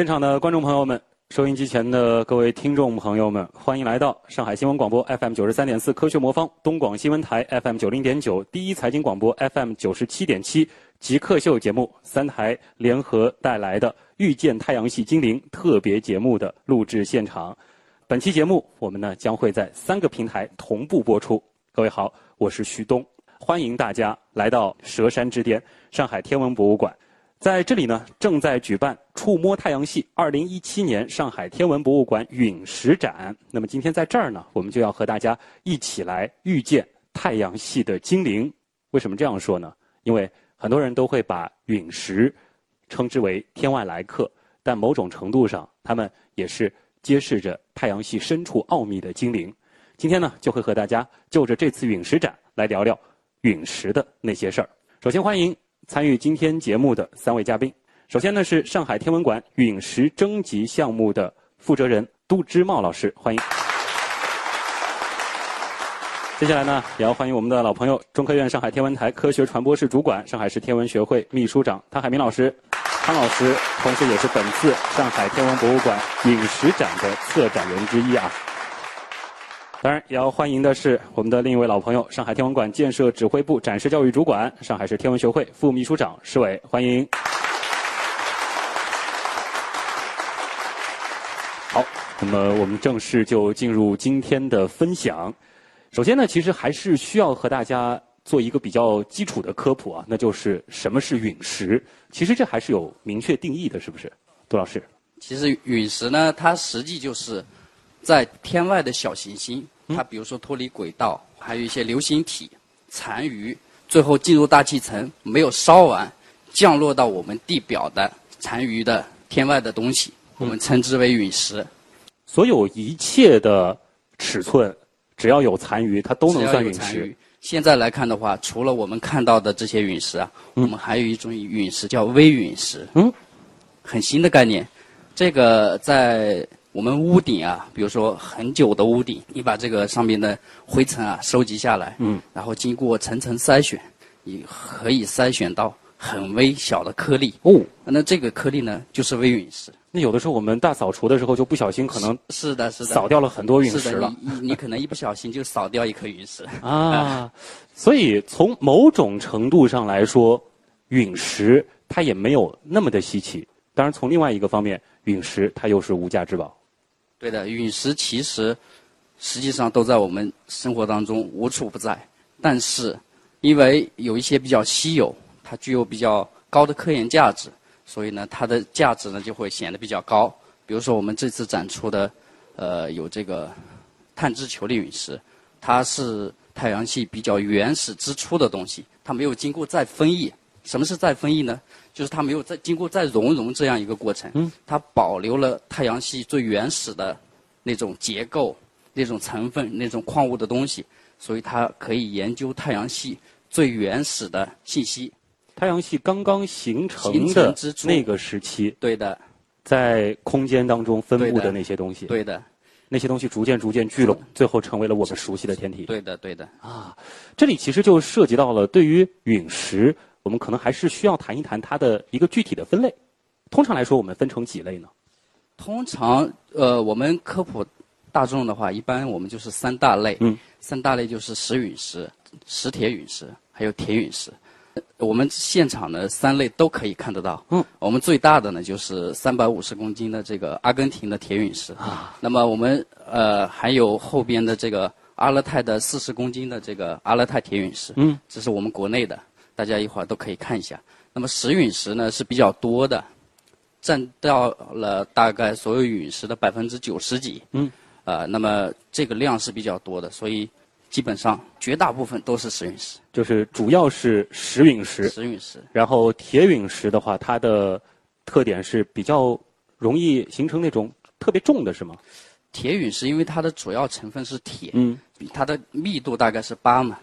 现场的观众朋友们，收音机前的各位听众朋友们，欢迎来到上海新闻广播 FM 九十三点四科学魔方、东广新闻台 FM 九零点九、第一财经广播 FM 九十七点七极客秀节目三台联合带来的《遇见太阳系精灵》特别节目的录制现场。本期节目我们呢将会在三个平台同步播出。各位好，我是徐东，欢迎大家来到佘山之巅上海天文博物馆。在这里呢，正在举办“触摸太阳系”二零一七年上海天文博物馆陨石展。那么今天在这儿呢，我们就要和大家一起来遇见太阳系的精灵。为什么这样说呢？因为很多人都会把陨石称之为天外来客，但某种程度上，他们也是揭示着太阳系深处奥秘的精灵。今天呢，就会和大家就着这次陨石展来聊聊陨石的那些事儿。首先欢迎。参与今天节目的三位嘉宾，首先呢是上海天文馆陨石征集项目的负责人杜之茂老师，欢迎。接下来呢，也要欢迎我们的老朋友，中科院上海天文台科学传播室主管、上海市天文学会秘书长汤海明老师，汤老师，同时也是本次上海天文博物馆陨石展的策展人之一啊。当然，也要欢迎的是我们的另一位老朋友，上海天文馆建设指挥部展示教育主管、上海市天文学会副秘书长施伟，欢迎。好，那么我们正式就进入今天的分享。首先呢，其实还是需要和大家做一个比较基础的科普啊，那就是什么是陨石？其实这还是有明确定义的，是不是，杜老师？其实陨石呢，它实际就是。在天外的小行星，它比如说脱离轨道，还有一些流星体残余，最后进入大气层没有烧完，降落到我们地表的残余的天外的东西，我们称之为陨石。所有一切的尺寸，只要有残余，它都能算陨石。现在来看的话，除了我们看到的这些陨石啊，我们还有一种陨石叫微陨石。嗯，很新的概念，这个在。我们屋顶啊，比如说很久的屋顶，你把这个上面的灰尘啊收集下来，嗯，然后经过层层筛选，你可以筛选到很微小的颗粒。哦，那这个颗粒呢，就是微陨石。那有的时候我们大扫除的时候就不小心可能是的，是的，扫掉了很多陨石了。你你可能一不小心就扫掉一颗陨石。啊，所以从某种程度上来说，陨石它也没有那么的稀奇。当然，从另外一个方面，陨石它又是无价之宝。对的，陨石其实实际上都在我们生活当中无处不在，但是因为有一些比较稀有，它具有比较高的科研价值，所以呢，它的价值呢就会显得比较高。比如说我们这次展出的，呃，有这个碳质球粒陨石，它是太阳系比较原始之初的东西，它没有经过再分异。什么是再分异呢？就是它没有再经过再熔融这样一个过程，它保留了太阳系最原始的那种结构、那种成分、那种矿物的东西，所以它可以研究太阳系最原始的信息。太阳系刚刚形成的那个时期，对的，在空间当中分布的那些东西，对的，那些东西逐渐逐渐聚拢，最后成为了我们熟悉的天体。对的，对的。啊，这里其实就涉及到了对于陨石。我们可能还是需要谈一谈它的一个具体的分类。通常来说，我们分成几类呢？通常，呃，我们科普大众的话，一般我们就是三大类。嗯。三大类就是石陨石、石铁陨石，还有铁陨石。我们现场的三类都可以看得到。嗯。我们最大的呢，就是三百五十公斤的这个阿根廷的铁陨石。啊。那么我们呃还有后边的这个阿勒泰的四十公斤的这个阿勒泰铁陨石。嗯。这是我们国内的。大家一会儿都可以看一下。那么石陨石呢是比较多的，占到了大概所有陨石的百分之九十几。嗯。呃，那么这个量是比较多的，所以基本上绝大部分都是石陨石。就是主要是石陨石。石陨石。然后铁陨石的话，它的特点是比较容易形成那种特别重的，是吗？铁陨石因为它的主要成分是铁，嗯，它的密度大概是八嘛。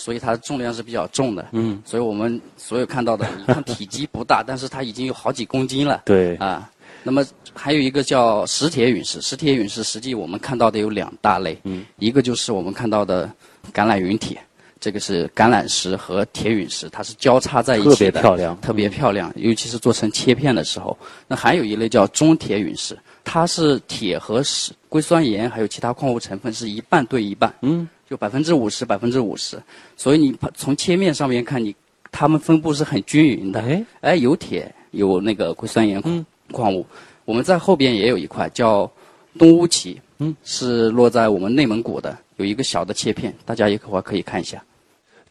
所以它的重量是比较重的，嗯，所以我们所有看到的，你看体积不大，但是它已经有好几公斤了，对，啊，那么还有一个叫石铁陨石，石铁陨石实际我们看到的有两大类，嗯，一个就是我们看到的橄榄陨铁，这个是橄榄石和铁陨石，它是交叉在一特别起的，漂亮，特别漂亮，尤其是做成切片的时候。那还有一类叫中铁陨石，它是铁和石、硅酸盐还有其他矿物成分是一半对一半，嗯，就百分之五十百分之五十，所以你从切面上面看，你它们分布是很均匀的。哎，哎，有铁，有那个硅酸盐嗯矿物。我们在后边也有一块叫东乌旗，嗯，是落在我们内蒙古的，有一个小的切片，大家一会儿可以看一下。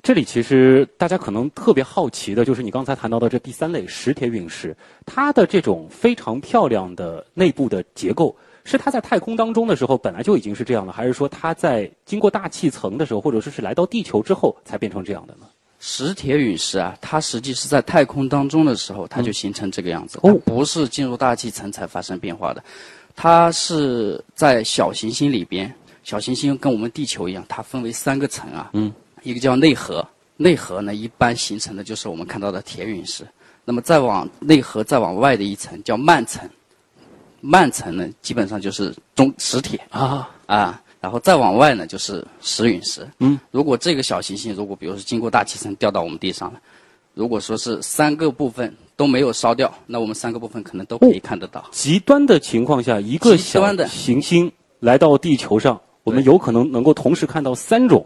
这里其实大家可能特别好奇的就是你刚才谈到的这第三类石铁陨石，它的这种非常漂亮的内部的结构，是它在太空当中的时候本来就已经是这样了，还是说它在经过大气层的时候，或者说是来到地球之后才变成这样的呢？石铁陨石啊，它实际是在太空当中的时候，它就形成这个样子，哦它不是进入大气层才发生变化的，它是在小行星里边。小行星跟我们地球一样，它分为三个层啊，嗯，一个叫内核，内核呢一般形成的就是我们看到的铁陨石，那么再往内核再往外的一层叫幔层，幔层呢基本上就是中石铁，啊，啊，然后再往外呢就是石陨石。嗯，如果这个小行星如果比如说经过大气层掉到我们地上了，如果说是三个部分都没有烧掉，那我们三个部分可能都可以看得到。极端的情况下，一个极小行星来到地球上，我们有可能能够同时看到三种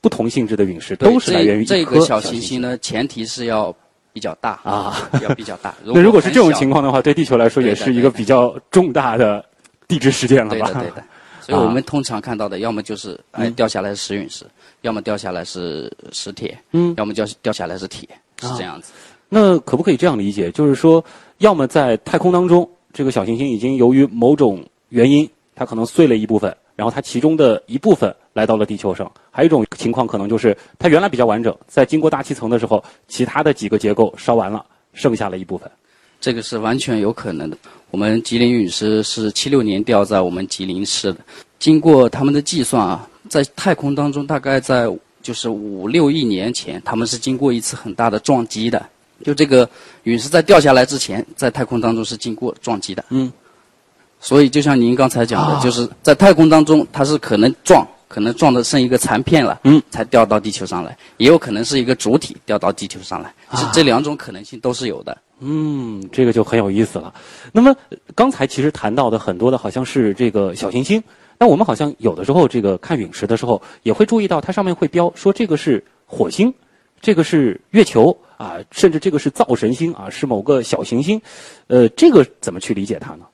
不同性质的陨石，都是来源于这个小行行星。呢，前提是要比较大，啊。要比较大。那如果是这种情况的话，对地球来说也是一个比较重大的地质事件了吧？对的，对的。所以我们通常看到的，要么就是哎掉下来是石陨石，要么掉下来是石铁，嗯，要么掉掉下来是铁，是啊这样子。那可不可以这样理解？就是说，要么在太空当中，这个小行星已经由于某种原因，它可能碎了一部分，然后它其中的一部分来到了地球上；还有一种情况，可能就是它原来比较完整，在经过大气层的时候，其他的几个结构烧完了，剩下了一部分。这个是完全有可能的。我们吉林陨石是七六年掉在我们吉林市的，经过他们的计算啊，在太空当中大概在就是五六亿年前，他们是经过一次很大的撞击的。就这个陨石在掉下来之前，在太空当中是经过撞击的。嗯。所以就像您刚才讲的，啊就是在太空当中，它是可能撞，可能撞的剩一个残片了，嗯，才掉到地球上来，也有可能是一个主体掉到地球上来，这啊这两种可能性都是有的。嗯，这个就很有意思了。那么刚才其实谈到的很多的好像是这个小行星，那我们好像有的时候这个看陨石的时候，也会注意到它上面会标说这个是火星，这个是月球啊，甚至这个是灶神星啊，是某个小行星。呃，这个怎么去理解它呢？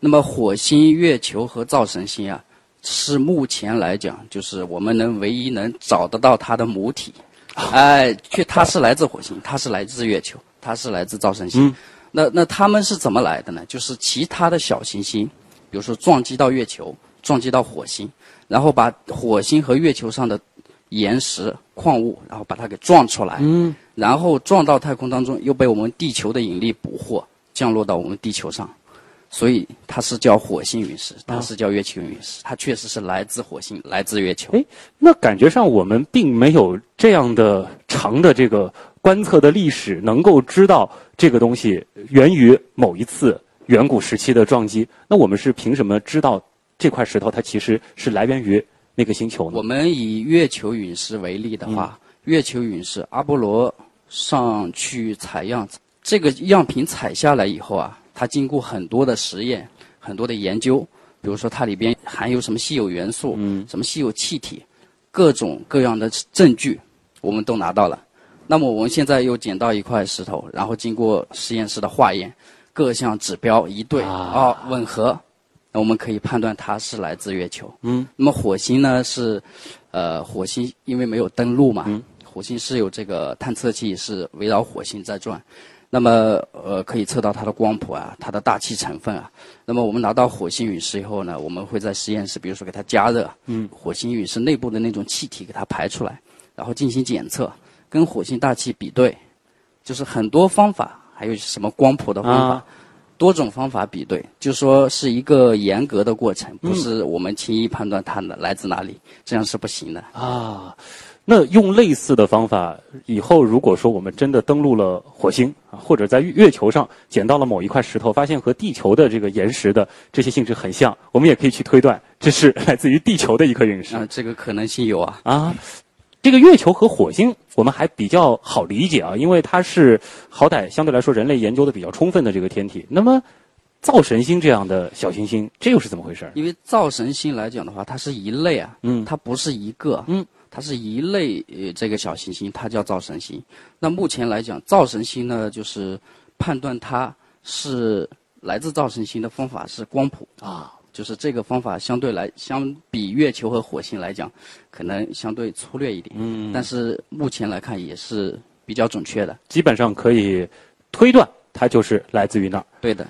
那么火星、月球和灶神星啊，是目前来讲，就是我们能唯一能找得到它的母体。哎，却它是来自火星，它是来自月球，它是来自造神星。嗯那那它们是怎么来的呢？就是其他的小行星，比如说撞击到月球，撞击到火星，然后把火星和月球上的岩石、矿物，然后把它给撞出来，嗯，然后撞到太空当中，又被我们地球的引力捕获，降落到我们地球上。所以它是叫火星陨石，它是叫月球陨石，它确实是来自火星，来自月球。哎，那感觉上我们并没有这样的长的这个观测的历史，能够知道这个东西源于某一次远古时期的撞击。那我们是凭什么知道这块石头它其实是来源于那个星球呢我？们以月球陨石为例的话，月球陨石阿波罗上去采样，这个样品采下来以后啊，它经过很多的实验、很多的研究，比如说它里边含有什么稀有元素，嗯。什么稀有气体，各种各样的证据，我们都拿到了。那么我们现在又捡到一块石头，然后经过实验室的化验，各项指标一对啊。啊吻合，那我们可以判断它是来自月球。嗯，那么火星呢是，呃，火星因为没有登陆嘛，嗯。火星是有这个探测器是围绕火星在转，那么呃可以测到它的光谱啊，它的大气成分啊。那么我们拿到火星陨石以后呢，我们会在实验室，比如说给它加热，嗯，火星陨石内部的那种气体给它排出来，然后进行检测，跟火星大气比对，就是很多方法，还有什么光谱的方法。啊多种方法比对，就说是一个严格的过程，嗯不是我们轻易判断它的来自哪里，这样是不行的。啊，那用类似的方法，以后如果说我们真的登陆了火星啊，或者在月球上捡到了某一块石头，发现和地球的这个岩石的这些性质很像，我们也可以去推断这是 来自于地球的一颗陨石啊、这个可能性有啊。啊。这个月球和火星我们还比较好理解啊，因为它是好歹相对来说人类研究的比较充分的这个天体。那么，灶神星这样的小行星，这又是怎么回事？因为灶神星来讲的话，它是一类啊，嗯，它不是一个，嗯，它是一类呃这个小行星，它叫灶神星。那目前来讲，灶神星呢，就是判断它是来自灶神星的方法是光谱啊。就是这个方法相对来相比月球和火星来讲，可能相对粗略一点。嗯。但是目前来看也是比较准确的。基本上可以推断它就是来自于那儿。对的。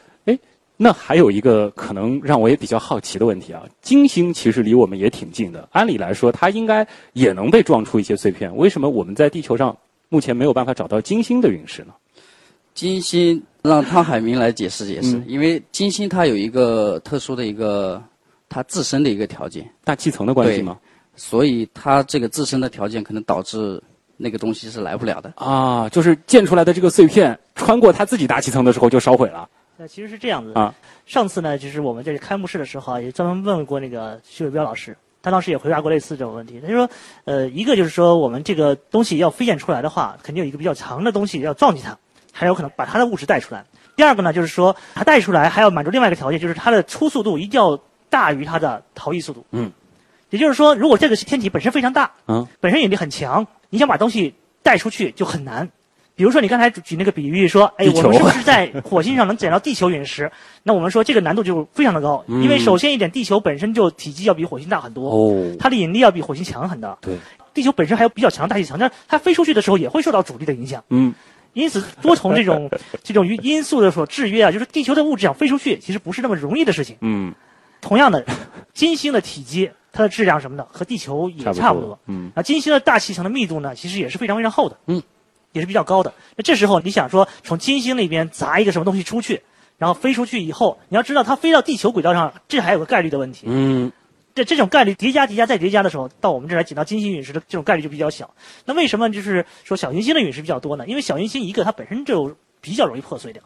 哎，那还有一个可能让我也比较好奇的问题啊，金星其实离我们也挺近的，按理来说它应该也能被撞出一些碎片，为什么我们在地球上目前没有办法找到金星的陨石呢？金星让汤海明来解释解释，因为金星它有一个特殊的一个它自身的一个条件，大气层的关系吗？所以它这个自身的条件可能导致那个东西是来不了的。啊，就是溅出来的这个碎片穿过它自己大气层的时候就烧毁了。那其实是这样子啊。上次呢，就是我们在开幕式的时候啊，也专门问过那个徐伟彪老师，他当时也回答过类似这种问题。他就说，呃，一个就是说我们这个东西要飞溅出来的话，肯定有一个比较强的东西要撞击它。还有可能把它的物质带出来。第二个呢，就是说它带出来还要满足另外一个条件，就是它的初速度一定要大于它的逃逸速度。嗯，也就是说，如果这个天体本身非常大，嗯，本身引力很强，你想把东西带出去就很难。比如说你刚才举那个比喻说，哎，我们是不是在火星上能捡到地球陨石？那我们说这个难度就非常的高，因为首先一点，地球本身就体积要比火星大很多，哦，它的引力要比火星强很多。对，地球本身还有比较强的大气层，但它飞出去的时候也会受到阻力的影响。嗯。因此，多重这种这种因素的所制约啊，就是地球的物质想飞出去，其实不是那么容易的事情。嗯，同样的，金星的体积、它的质量什么的，和地球也差不多。嗯，啊，金星的大气层的密度呢，其实也是非常非常厚的。嗯，也是比较高的。那这时候你想说，从金星那边砸一个什么东西出去，然后飞出去以后，你要知道它飞到地球轨道上，这还有个概率的问题。嗯。这这种概率叠加叠加再叠加的时候，到我们这来捡到金星陨石的这种概率就比较小。那为什么就是说小行星的陨石比较多呢？因为小行星一个它本身就比较容易破碎掉，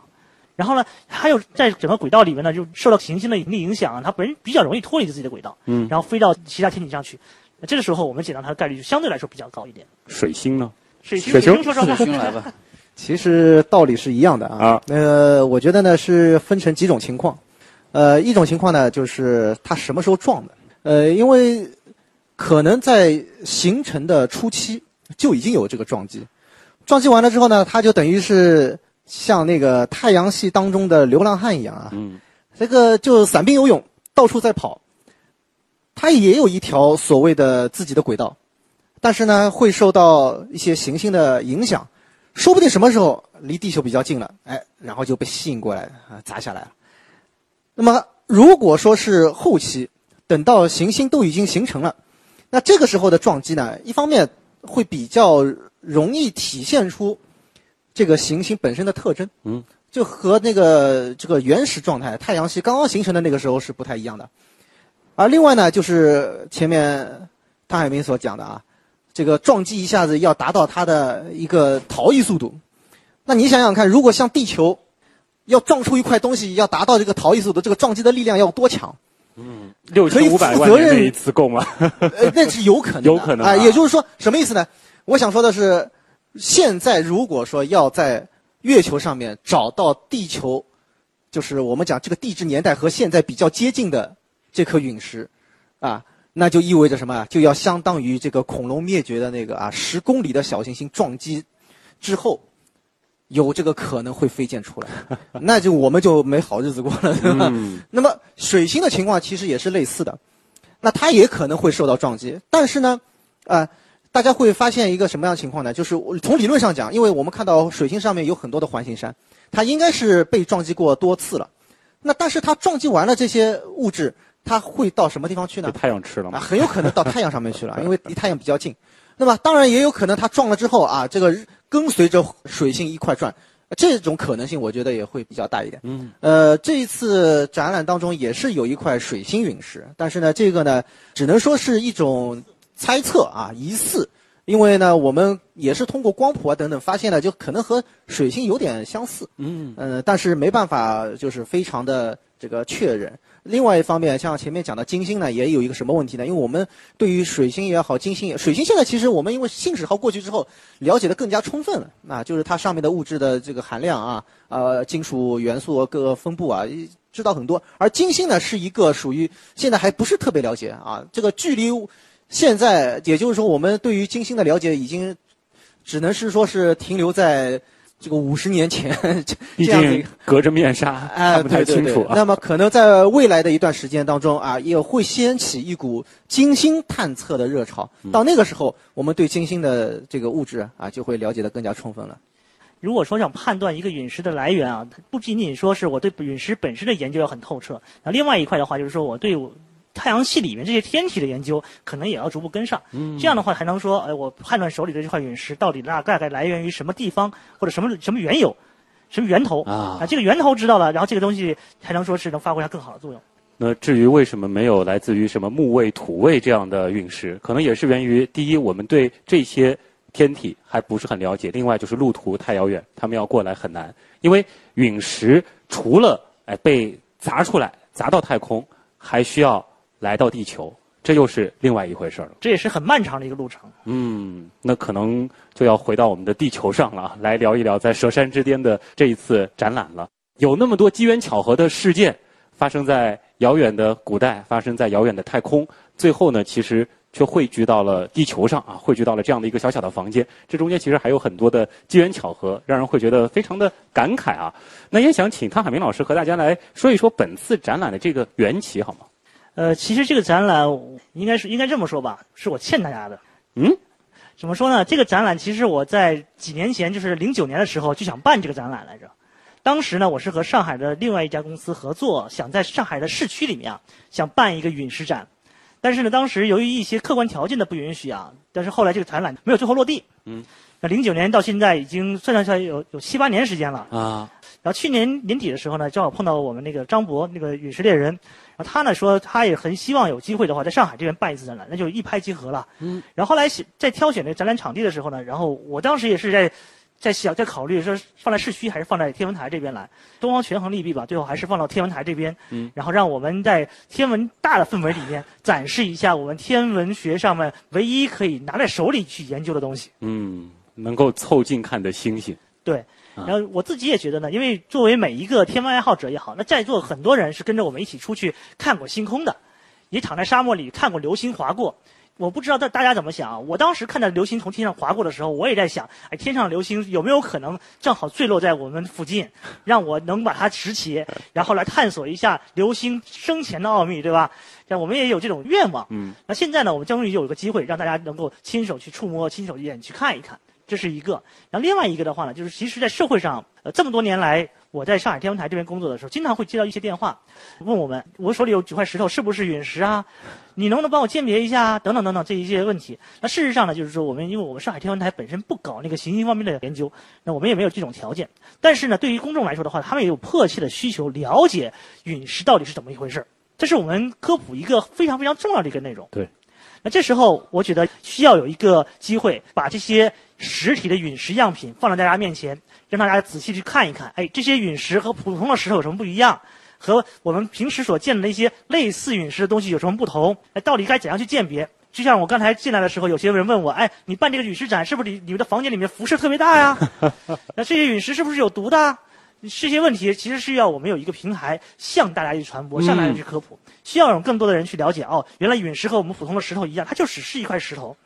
然后呢，还有在整个轨道里面呢，就受到行星的引力影响，它本身比较容易脱离自己的轨道，嗯，然后飞到其他天体上去。那这个时候我们捡到它的概率就相对来说比较高一点。水星呢？水星，水星说说水星来吧。其实道理是一样的啊。那呃，我觉得呢是分成几种情况。呃，一种情况呢就是它什么时候撞的。呃，因为可能在形成的初期就已经有这个撞击，撞击完了之后呢，它就等于是像那个太阳系当中的流浪汉一样啊，嗯，这个就散兵游勇，到处在跑，它也有一条所谓的自己的轨道，但是呢，会受到一些行星的影响，说不定什么时候离地球比较近了，哎，然后就被吸引过来啊，砸下来了。那么如果说是后期，等到行星都已经形成了，那这个时候的撞击呢，一方面会比较容易体现出这个行星本身的特征，嗯，就和那个这个原始状态太阳系刚刚形成的那个时候是不太一样的。而另外呢，就是前面汤海明所讲的啊，这个撞击一下子要达到它的一个逃逸速度，那你想想看，如果像地球要撞出一块东西，要达到这个逃逸速度，这个撞击的力量要多强？嗯，六千五百万这一次够吗？呃，那是有可能，有可能啊。也就是说，什么意思呢？我想说的是，现在如果说要在月球上面找到地球，就是我们讲这个地质年代和现在比较接近的这颗陨石，啊，那就意味着什么？就要相当于这个恐龙灭绝的那个啊十公里的小行星撞击之后。有这个可能会飞溅出来，那就我们就没好日子过了，对吧？那么水星的情况其实也是类似的，那它也可能会受到撞击，但是呢，啊，大家会发现一个什么样的情况呢？就是从理论上讲，因为我们看到水星上面有很多的环形山，它应该是被撞击过多次了。那但是它撞击完了这些物质，它会到什么地方去呢？太阳吃了吗？很有可能到太阳上面去了，因为离太阳比较近。那么当然也有可能它撞了之后啊，这个。跟随着水星一块转，这种可能性我觉得也会比较大一点。嗯，呃，这一次展览当中也是有一块水星陨石，但是呢，这个呢，只能说是一种猜测啊，疑似，因为呢，我们也是通过光谱啊等等发现了，就可能和水星有点相似。嗯，呃，但是没办法，就是非常的这个确认。另外一方面，像前面讲的金星呢，也有一个什么问题呢？因为我们对于水星也好，金星也，水星现在其实我们因为信使号过去之后，了解的更加充分了，那，就是它上面的物质的这个含量啊，呃，金属元素各个分布啊，知道很多。而金星呢，是一个属于现在还不是特别了解啊，这个距离现在，也就是说，我们对于金星的了解已经只能是说是停留在。这个五十年前，毕竟隔着面纱看不太清楚。那么可能在未来的一段时间当中啊，也会掀起一股金星探测的热潮。到那个时候，我们对金星的这个物质啊，就会了解的更加充分了。如果说想判断一个陨石的来源啊，不仅仅说是我对陨石本身的研究要很透彻，那另外一块的话，就是说我对。太阳系里面这些天体的研究，可能也要逐步跟上。嗯，这样的话才能说，哎，我判断手里的这块陨石到底大概概来源于什么地方，或者什么什么缘由，什么源头啊？啊，这个源头知道了，然后这个东西才能说是能发挥它更好的作用。那至于为什么没有来自于什么木卫、土卫这样的陨石，可能也是源于第一，我们对这些天体还不是很了解；另外就是路途太遥远，他们要过来很难。因为陨石除了哎被砸出来、砸到太空，还需要。来到地球，这又是另外一回事了。这也是很漫长的一个路程。嗯，那可能就要回到我们的地球上了，来聊一聊在佘山之巅的这一次展览了。有那么多机缘巧合的事件发生在遥远的古代，发生在遥远的太空，最后呢，其实却汇聚到了地球上啊，汇聚到了这样的一个小小的房间。这中间其实还有很多的机缘巧合，让人会觉得非常的感慨啊。那也想请汤海明老师和大家来说一说本次展览的这个缘起，好吗？呃，其实这个展览应该是应该这么说吧，是我欠大家的。嗯，怎么说呢？这个展览其实我在几年前，就是零九年的时候就想办这个展览来着。当时呢，我是和上海的另外一家公司合作，想在上海的市区里面啊，想办一个陨石展。但是呢，当时由于一些客观条件的不允许啊，但是后来这个展览没有最后落地。嗯，那零九年到现在已经算算下来有有七八年时间了啊。然后去年年底的时候呢，正好碰到我们那个张博那个陨石猎人。他呢说，他也很希望有机会的话，在上海这边办一次展览，那就一拍即合了。嗯。然后后来在挑选这展览场地的时候呢，然后我当时也是在在想，在考虑说放在市区还是放在天文台这边来，东方权衡利弊吧，最后还是放到天文台这边。嗯。然后让我们在天文大的氛围里面 展示一下我们天文学上面唯一可以拿在手里去研究的东西。嗯，能够凑近看的星星。对。然后我自己也觉得呢，因为作为每一个天文爱好者也好，那在座很多人是跟着我们一起出去看过星空的，也躺在沙漠里看过流星划过。我不知道大大家怎么想啊？我当时看到流星从天上划过的时候，我也在想，哎，天上流星有没有可能正好坠落在我们附近，让我能把它拾起，然后来探索一下流星生前的奥秘，对吧？像我们也有这种愿望。嗯。那现在呢，我们终于有一个机会，让大家能够亲手去触摸、亲手眼去看一看。这是一个，然后另外一个的话呢，就是其实，在社会上，呃，这么多年来，我在上海天文台这边工作的时候，经常会接到一些电话，问我们，我手里有几块石头，是不是陨石啊？你能不能帮我鉴别一下啊？等等等等这一些问题。那事实上呢，就是说，我们因为我们上海天文台本身不搞那个行星方面的研究，那我们也没有这种条件。但是呢，对于公众来说的话，他们也有迫切的需求，了解陨石到底是怎么一回事这是我们科普一个非常非常重要的一个内容。对。那这时候，我觉得需要有一个机会，把这些实体的陨石样品放在大家面前，让大家仔细去看一看。哎，这些陨石和普通的石头有什么不一样？和我们平时所见的那些类似陨石的东西有什么不同？哎，到底该怎样去鉴别？就像我刚才进来的时候，有些人问我：哎，你办这个陨石展，是不是你你们的房间里面辐射特别大呀？那这些陨石是不是有毒的？这些问题其实是要我们有一个平台向大家去传播，向大家去科普，需要有更多的人去了解。哦，原来陨石和我们普通的石头一样，它就只是一块石头，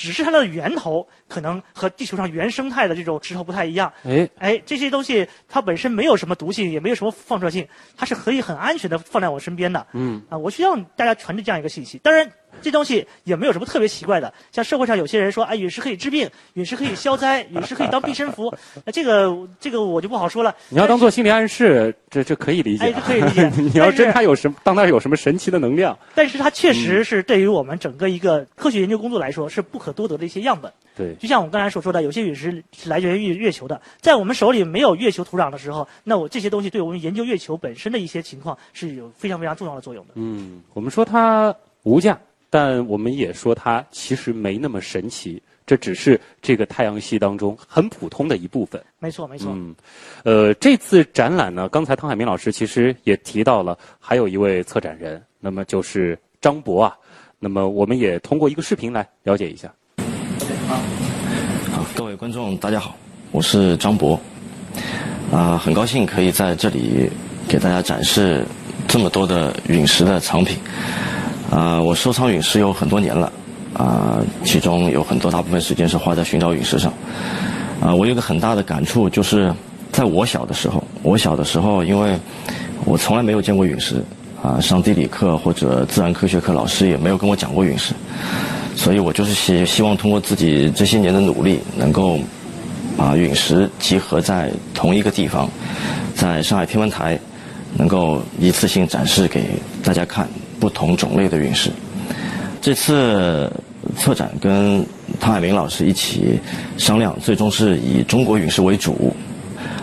只是它的源头可能和地球上原生态的这种石头不太一样。哎，哎，这些东西它本身没有什么毒性，也没有什么放射性，它是可以很安全的放在我身边的。嗯，啊，我需要大家传递这样一个信息。当然。这东西也没有什么特别奇怪的，像社会上有些人说，哎，陨石可以治病，陨石可以消灾，陨石可以当避身符，那这个这个我就不好说了。你要当做心理暗示，这这可以理解。哎，可以理解。你要真它有什么，当它有什么神奇的能量？但是它确实是对于我们整个一个科学研究工作来说是不可多得的一些样本。对。就像我刚才所说的，有些陨石是来源于月球的，在我们手里没有月球土壤的时候，那我这些东西对我们研究月球本身的一些情况是有非常非常重要的作用的。嗯，我们说它无价。但我们也说它其实没那么神奇，这只是这个太阳系当中很普通的一部分。没错，没错。嗯，呃，这次展览呢，刚才汤海明老师其实也提到了，还有一位策展人，那么就是张博啊。那么我们也通过一个视频来了解一下。好，各位观众，大家好，我是张博。啊，很高兴可以在这里给大家展示这么多的陨石的藏品。啊，我收藏陨石有很多年了，啊，其中有很多大部分时间是花在寻找陨石上。啊，我有个很大的感触，就是在我小的时候，我小的时候，因为我从来没有见过陨石，啊，上地理课或者自然科学课，老师也没有跟我讲过陨石，所以我就是希希望通过自己这些年的努力，能够。把陨石集合在同一个地方，在上海天文台，能够一次性展示给大家看不同种类的陨石。这次策展跟汤海明老师一起商量，最终是以中国陨石为主。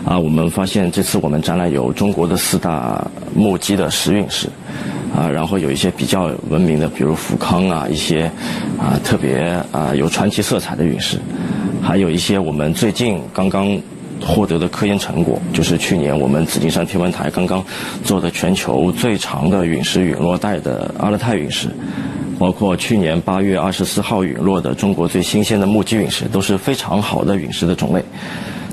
啊，我们发现这次我们展览有中国的四大目击的石陨石，啊，然后有一些比较闻名的，比如富康啊，一些啊特别啊有传奇色彩的陨石。还有一些我们最近刚刚获得的科研成果，就是去年我们紫金山天文台刚刚做的全球最长的陨石陨落带的阿勒泰陨石，包括去年八月二十四号陨落的中国最新鲜的目击陨石，都是非常好的陨石的种类。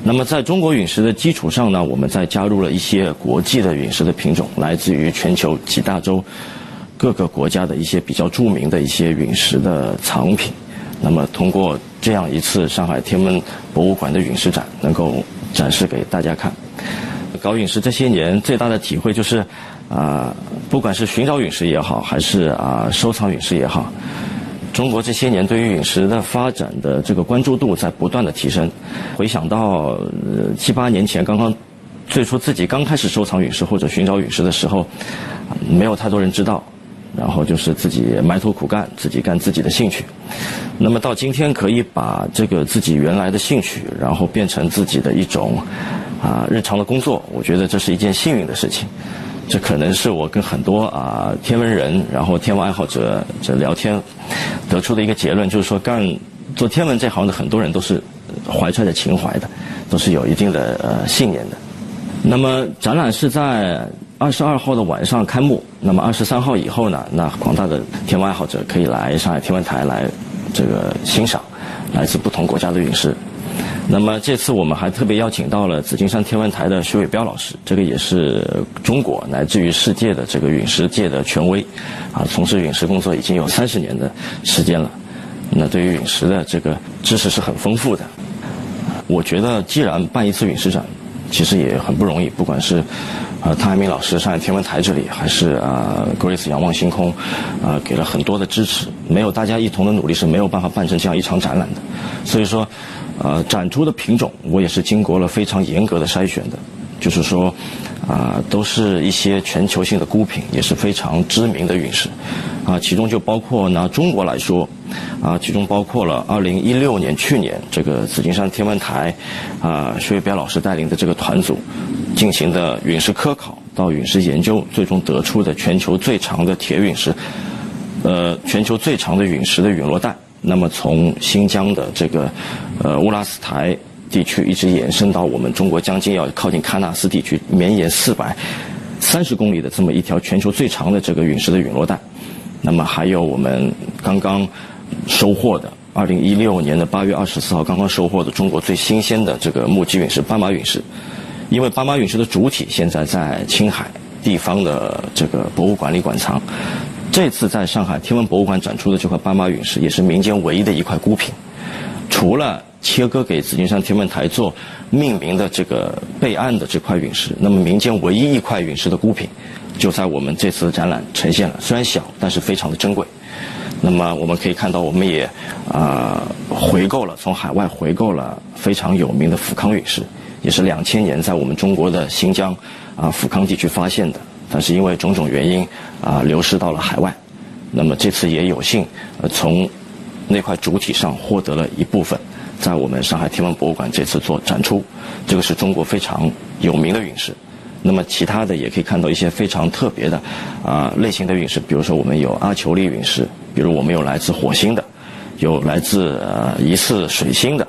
那么在中国陨石的基础上呢，我们再加入了一些国际的陨石的品种，来自于全球几大洲各个国家的一些比较著名的一些陨石的藏品。那么通过这样一次上海天文博物馆的陨石展，能够展示给大家看。搞陨石这些年最大的体会就是，啊，不管是寻找陨石也好，还是啊收藏陨石也好，中国这些年对于陨石的发展的这个关注度在不断的提升。回想到七八年前刚刚最初自己刚开始收藏陨石或者寻找陨石的时候，没有太多人知道。然后就是自己埋头苦干，自己干自己的兴趣。那么到今天可以把这个自己原来的兴趣，然后变成自己的一种啊日常的工作，我觉得这是一件幸运的事情。这可能是我跟很多啊天文人，然后天文爱好者这聊天得出的一个结论，就是说干做天文这行的很多人都是怀揣着情怀的，都是有一定的呃信念的。那么展览是在。二十二号的晚上开幕，那么二十三号以后呢？那广大的天文爱好者可以来上海天文台来这个欣赏来自不同国家的陨石。那么这次我们还特别邀请到了紫金山天文台的徐伟彪老师，这个也是中国乃至于世界的这个陨石界的权威，啊，从事陨石工作已经有三十年的时间了。那对于陨石的这个知识是很丰富的。我觉得既然办一次陨石展，其实也很不容易，不管是。呃，汤海明老师上海天文台这里，还是呃，Grace 仰望星空，呃，给了很多的支持。没有大家一同的努力，是没有办法办成这样一场展览的。所以说，呃，展出的品种我也是经过了非常严格的筛选的，就是说，啊，都是一些全球性的孤品，也是非常知名的陨石。啊，其中就包括拿中国来说，啊，其中包括了二零一六年去年这个紫金山天文台，啊，薛伟彪老师带领的这个团组。进行的陨石科考到陨石研究，最终得出的全球最长的铁陨石，呃，全球最长的陨石的陨落带。那么从新疆的这个呃乌拉斯台地区一直延伸到我们中国将近要靠近喀纳斯地区，绵延四百三十公里的这么一条全球最长的这个陨石的陨落带。那么还有我们刚刚收获的二零一六年的八月二十四号刚刚收获的中国最新鲜的这个目击陨石斑马陨石。因为斑马陨石的主体现在在青海地方的这个博物馆里馆藏，这次在上海天文博物馆展出的这块斑马陨石也是民间唯一的一块孤品，除了切割给紫金山天文台做命名的这个备案的这块陨石，那么民间唯一一块陨石的孤品，就在我们这次展览呈现了，虽然小，但是非常的珍贵。那么我们可以看到，我们也啊回购了从海外回购了非常有名的富康陨石。也是两千年在我们中国的新疆啊富康地区发现的，但是因为种种原因啊流失到了海外。那么这次也有幸呃从那块主体上获得了一部分，在我们上海天文博物馆这次做展出。这个是中国非常有名的陨石。那么其他的也可以看到一些非常特别的啊类型的陨石，比如说我们有阿丘利陨石，比如我们有来自火星的，有来自呃疑似水星的，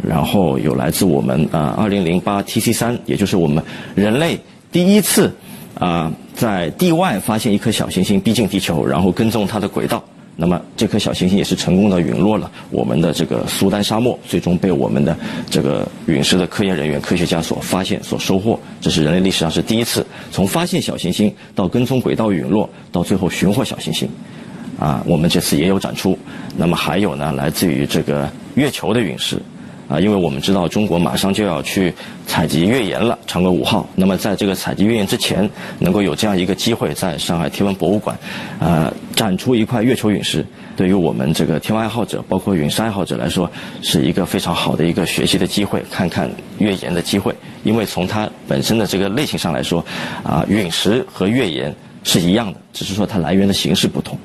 然后有来自我们啊二零零八 TC 三，也就是我们人类第一次啊在地外发现一颗小行星逼近地球，然后跟踪它的轨道。那么这颗小行星也是成功的陨落了我们的这个苏丹沙漠，最终被我们的这个陨石的科研人员、科学家所发现、所收获。这是人类历史上是第一次从发现小行星到跟踪轨道陨落，到最后寻获小行星。啊，我们这次也有展出。那么还有呢，来自于这个月球的陨石。啊，因为我们知道中国马上就要去采集月岩了，嫦娥五号。那么在这个采集月岩之前，能够有这样一个机会，在上海天文博物馆，呃，展出一块月球陨石，对于我们这个天文爱好者，包括陨石爱好者来说，是一个非常好的一个学习的机会，看看月岩的机会。因为从它本身的这个类型上来说，啊，陨石和月岩是一样的，只是说它来源的形式不同。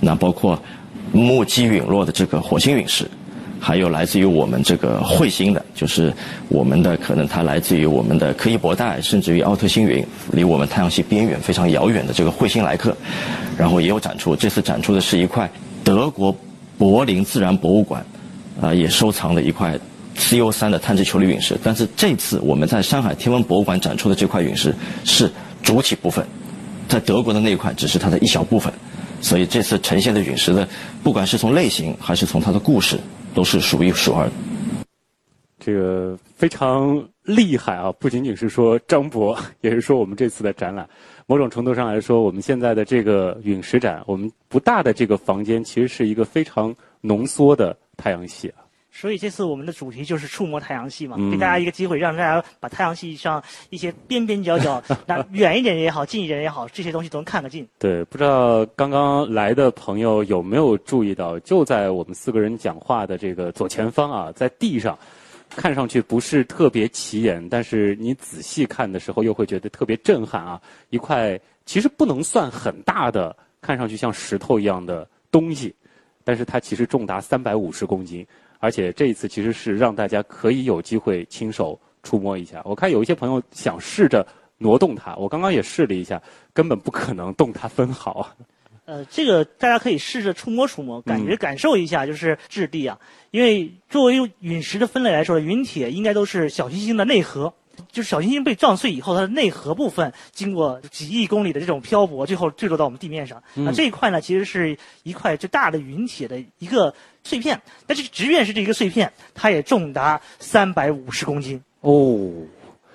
那包括目击陨落的这个火星陨石。还有来自于我们这个彗星的，就是我们的可能它来自于我们的柯伊伯带，甚至于奥特星云，离我们太阳系边缘非常遥远的这个彗星来客，然后也有展出。这次展出的是一块德国柏林自然博物馆啊也收藏的一块 CO 三的碳质球粒陨石。但是这次我们在上海天文博物馆展出的这块陨石是主体部分，在德国的那一块只是它的一小部分，所以这次呈现的陨石的，不管是从类型还是从它的故事。都是数一数二的，这个非常厉害啊！不仅仅是说张博，也是说我们这次的展览。某种程度上来说，我们现在的这个陨石展，我们不大的这个房间，其实是一个非常浓缩的太阳系啊。所以这次我们的主题就是触摸太阳系嘛，给大家一个机会，让大家把太阳系上一些边边角角，那远一点也好，近一点也好，这些东西都能看个尽。对，不知道刚刚来的朋友有没有注意到，就在我们四个人讲话的这个左前方啊，在地上，看上去不是特别起眼，但是你仔细看的时候又会觉得特别震撼啊！一块其实不能算很大的，看上去像石头一样的东西，但是它其实重达三百五十公斤。而且这一次其实是让大家可以有机会亲手触摸一下。我看有一些朋友想试着挪动它，我刚刚也试了一下，根本不可能动它分毫啊。呃，这个大家可以试着触摸触摸，感觉感受一下，就是质地啊。因为作为陨石的分类来说，陨铁应该都是小行星的内核。就是小行星被撞碎以后，它的内核部分经过几亿公里的这种漂泊，最后坠落到我们地面上。那这一块呢，其实是一块最大的陨铁的一个碎片。但是，即便是这一个碎片，它也重达三百五十公斤。哦，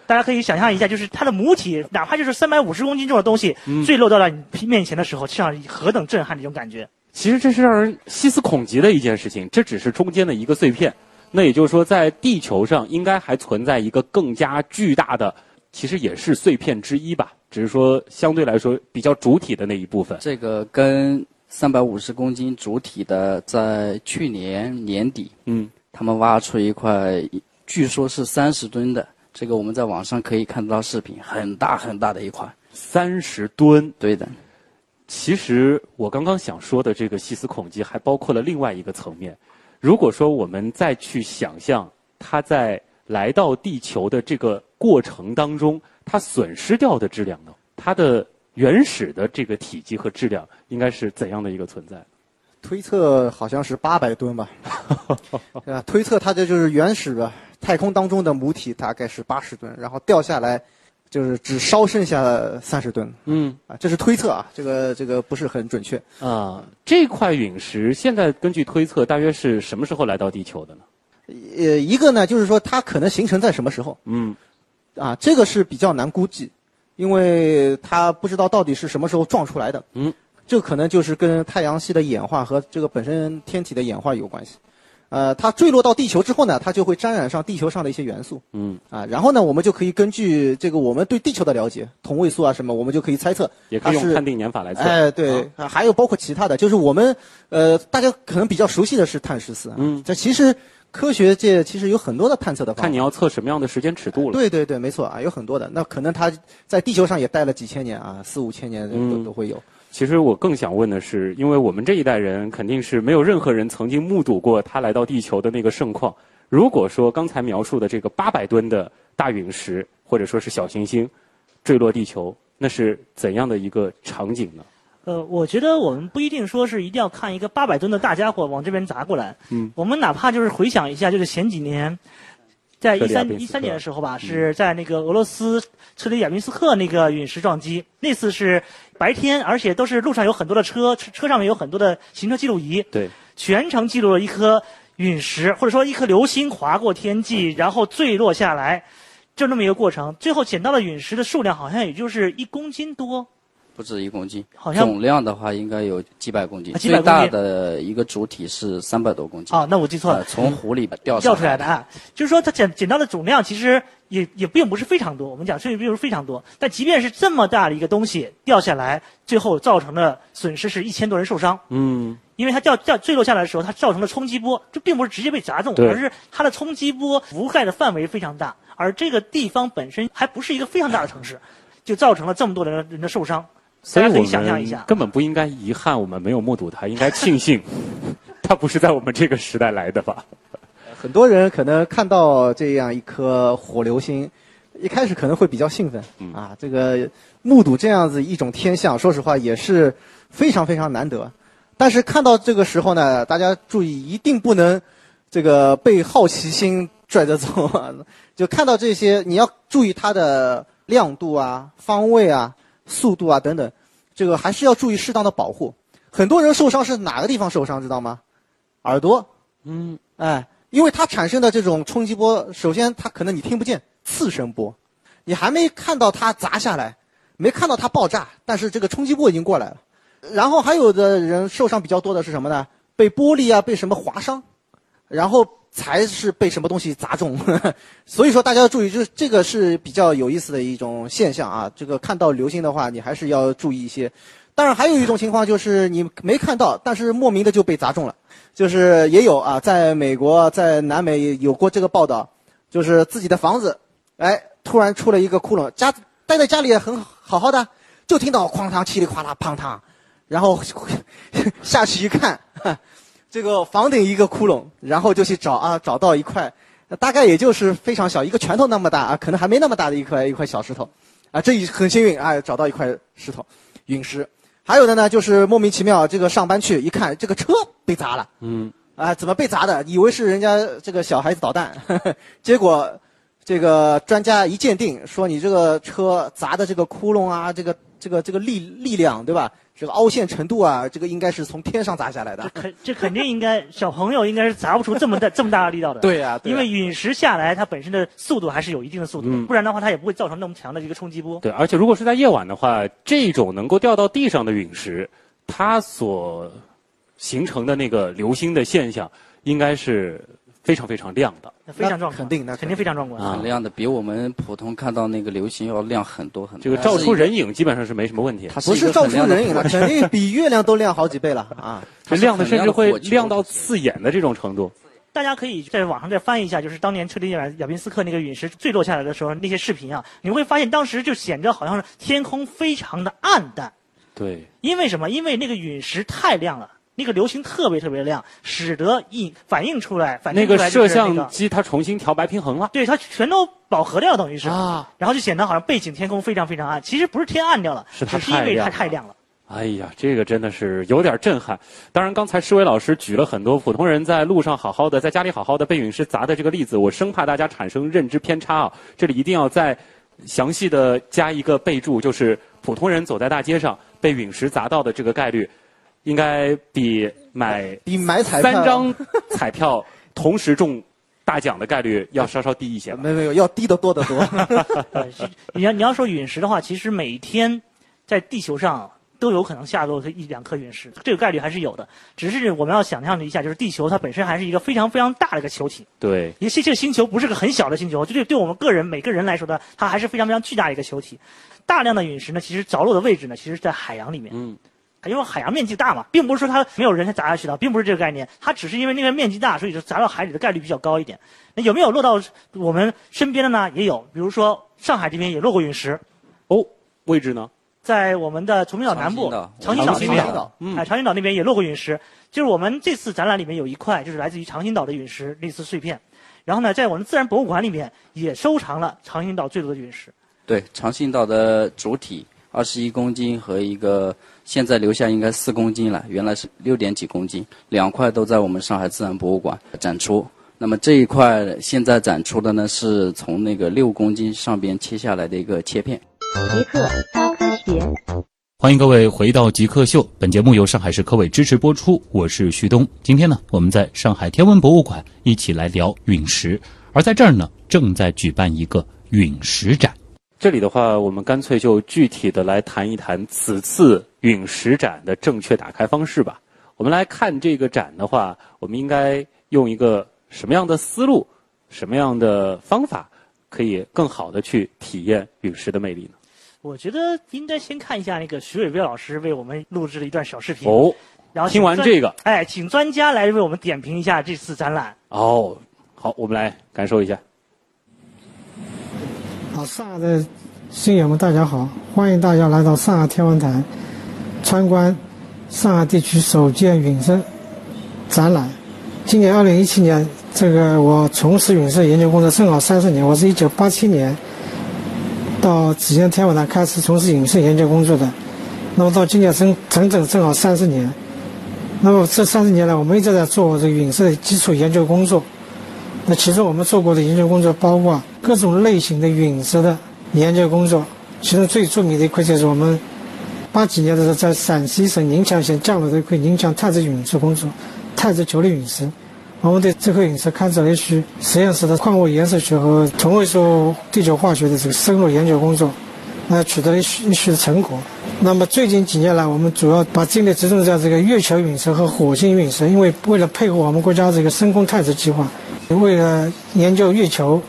大家可以想象一下，就是它的母体，哪怕就是三百五十公斤重的东西坠落到了你面前的时候，像何等震撼的一种感觉。其实这是让人细思恐极的一件事情。这只是中间的一个碎片。那也就是说，在地球上应该还存在一个更加巨大的，其实也是碎片之一吧，只是说相对来说比较主体的那一部分。这个跟三百五十公斤主体的，在去年年底，嗯，他们挖出一块，据说是三十吨的，这个我们在网上可以看得到视频，很大很大的一块。三十吨，对的。其实我刚刚想说的这个细思恐极，还包括了另外一个层面。如果说我们再去想象它在来到地球的这个过程当中，它损失掉的质量呢？它的原始的这个体积和质量应该是怎样的一个存在？推测好像是八百吨吧，对吧？推测它这就是原始的太空当中的母体大概是八十吨，然后掉下来。就是只烧剩下三十吨，嗯，啊，这是推测啊，这个这个不是很准确啊。这块陨石现在根据推测，大约是什么时候来到地球的呢？呃，一个呢，就是说它可能形成在什么时候？嗯，啊，这个是比较难估计，因为它不知道到底是什么时候撞出来的。嗯，这可能就是跟太阳系的演化和这个本身天体的演化有关系。呃，它坠落到地球之后呢，它就会沾染上地球上的一些元素。嗯。啊，然后呢，我们就可以根据这个我们对地球的了解，同位素啊什么，我们就可以猜测。也可以用判定年法来测。哎，对，还有包括其他的，就是我们呃，大家可能比较熟悉的是碳十四。嗯。这其实科学界其实有很多的探测的方法。看你要测什么样的时间尺度了。对对对，没错啊，有很多的。那可能它在地球上也待了几千年啊，四五千年都都会有。其实我更想问的是，因为我们这一代人肯定是没有任何人曾经目睹过他来到地球的那个盛况。如果说刚才描述的这个八百吨的大陨石或者说是小行星坠落地球，那是怎样的一个场景呢？呃，我觉得我们不一定说是一定要看一个八百吨的大家伙往这边砸过来。嗯。我们哪怕就是回想一下，就是前几年，在一三一三年的时候吧，是在那个俄罗斯车里亚宾斯克那个陨石撞击。那次是白天，而且都是路上有很多的车，车上面有很多的行车记录仪。对。全程记录了一颗陨石，或者说一颗流星划过天际，然后坠落下来，就那么一个过程。最后捡到的陨石的数量好像也就是一公斤多。不止一公斤，好像总量的话应该有几百公斤。最大的一个主体是三百多公斤。哦，那我记错了。从湖里掉掉出来的啊，就是说它捡捡到的总量其实也也并不是非常多。我们讲，甚至并不是非常多。但即便是这么大的一个东西掉下来，最后造成的损失是一千多人受伤。嗯。因为它掉掉坠落下来的时候，它造成了冲击波，这并不是直接被砸中，而是它的冲击波覆盖的范围非常大，而这个地方本身还不是一个非常大的城市，就造成了这么多人人的受伤。所以可以想一下，根本不应该遗憾我们没有目睹它，应该庆幸，它不是在我们这个时代来的吧？很多人可能看到这样一颗火流星，一开始可能会比较兴奋，啊，这个目睹这样子一种天象，说实话也是非常非常难得。但是看到这个时候呢，大家注意，一定不能这个被好奇心拽着走啊！就看到这些，你要注意它的亮度啊、方位啊。速度啊等等，这个还是要注意适当的保护。很多人受伤是哪个地方受伤，知道吗？耳朵。嗯。哎，因为它产生的这种冲击波，首先它可能你听不见次声波，你还没看到它砸下来，没看到它爆炸，但是这个冲击波已经过来了。然后还有的人受伤比较多的是什么呢？被玻璃啊，被什么划伤，然后。才是被什么东西砸中，所以说大家要注意，就是这个是比较有意思的一种现象啊。这个看到流星的话，你还是要注意一些。当然，还有一种情况就是你没看到，但是莫名的就被砸中了，就是也有啊，在美国、在南美有过这个报道，就是自己的房子，哎，突然出了一个窟窿，家待在家里也很好好的，就听到哐当、噼里啪啦、砰当，然后 下去一看。这个房顶一个窟窿，然后就去找啊，找到一块，大概也就是非常小，一个拳头那么大啊，可能还没那么大的一块一块小石头，啊，这很幸运啊，找到一块石头，陨石。还有的呢，就是莫名其妙，这个上班去一看，这个车被砸了，嗯，啊，怎么被砸的？以为是人家这个小孩子捣蛋，结果这个专家一鉴定，说你这个车砸的这个窟窿啊，这个这个这个力力量，对吧？这个凹陷程度啊，这个应该是从天上砸下来的。这肯这肯定应该小朋友应该是砸不出这么大这么大的力道的。对呀，因为陨石下来，它本身的速度还是有一定的速度，不然的话它也不会造成那么强的一个冲击波。对，而且如果是在夜晚的话，这种能够掉到地上的陨石，它所形成的那个流星的现象，应该是。非常非常亮的，那非常壮观，肯定那肯定非常壮观，很亮的，比我们普通看到那个流星要亮很多很多。这个照出人影基本上是没什么问题。它不是照出人影了，肯定比月亮都亮好几倍了啊！它亮的甚至会亮到刺眼的这种程度。大家可以在网上再翻一下，就是当年车里亚亚宾斯克那个陨石坠落下来的时候那些视频啊，你会发现当时就显得好像是天空非常的暗淡。对。因为什么？因为那个陨石太亮了。那个流星特别特别亮，使得映反映出来，反映出来那个摄像机它重新调白平衡了，对，它全都饱和掉，等于是啊，然后就显得好像背景天空非常非常暗，其实不是天暗掉了，是它因为它太亮了。哎呀，这个真的是有点震撼。当然，刚才施伟老师举了很多普通人在路上好好的，在家里好好的被陨石砸的这个例子，我生怕大家产生认知偏差啊。这里一定要再详细的加一个备注，就是普通人走在大街上被陨石砸到的这个概率。应该比买比买彩三张彩票同时中大奖的概率要稍稍低一些。没有没有，要低得多得多。你要你要说陨石的话，其实每天在地球上都有可能下落一两颗陨石，这个概率还是有的。只是我们要想象一下，就是地球它本身还是一个非常非常大的一个球体。对，因为这个星球不是个很小的星球，就对对我们个人每个人来说呢，它还是非常非常巨大的一个球体。大量的陨石呢，其实着落的位置呢，其实在海洋里面。嗯。因为海洋面积大嘛，并不是说它没有人才砸下去的，并不是这个概念。它只是因为那个面积大，所以就砸到海里的概率比较高一点。那有没有落到我们身边的呢？也有，比如说上海这边也落过陨石。哦，位置呢？在我们的崇明岛南部，长兴岛那边，哎，长兴岛那边也落过陨石。就是我们这次展览里面有一块，就是来自于长兴岛的陨石类似碎片。然后呢，在我们自然博物馆里面也收藏了长兴岛最多的陨石。对，长兴岛的主体。二十一公斤和一个现在留下应该四公斤了，原来是六点几公斤，两块都在我们上海自然博物馆展出。那么这一块现在展出的呢，是从那个六公斤上边切下来的一个切片。极客高科学，欢迎各位回到极客秀。本节目由上海市科委支持播出，我是旭东。今天呢，我们在上海天文博物馆一起来聊陨石，而在这儿呢，正在举办一个陨石展。这里的话，我们干脆就具体的来谈一谈此次陨石展的正确打开方式吧。我们来看这个展的话，我们应该用一个。什么样的思路，什么样的方法，可以更好的去体验陨石的魅力呢？我觉得应该先看一下那个徐伟彪老师为我们录制的一段小视频。哦，然后听完这个，哎，请专家来为我们点评一下这次展览。哦，好，我们来感受一下。好，上海的新友们，大家好，欢迎大家来到上海天文台参观上海地区首届陨石展览。今年二零一七年，这个我从事陨石研究工作正好三十年。我是一九八七年到紫金天文台开始从事陨石研究工作的，那么到今年整整整正好三十年。那么这三十年来，我们一直在做这个陨石的基础研究工作。那其中我们做过的研究工作包括各种类型的陨石的研究工作，其中最著名的一块就是我们八几年的时候在陕西省宁强县降落的一块宁强太子陨石工作。太子球的陨石，我们对这颗陨石开展了一些实验室的矿物颜色学和同位素地球化学的这个深入研究工作，那取得了一些一些成果。那么最近几年来，我们主要把精力集中在这个月球陨石和火星陨石，因为为了配合我们国家这个深空探测计划，为了研究月球，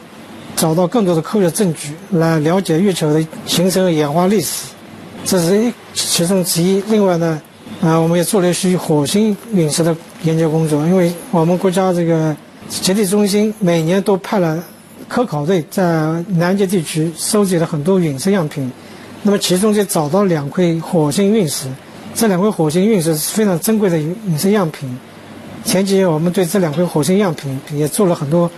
找到更多的科学证据来了解月球的形成和演化历史，这是一其中之一。另外呢。啊，我们也做了一些火星陨石的研究工作，因为我们国家这个极地中心每年都派了科考队在南极地区收集了很多陨石样品，那么其中就找到两块火星陨石，这两块火星陨石是非常珍贵的陨石样品。前几年我们对这两块火星样品也做了很多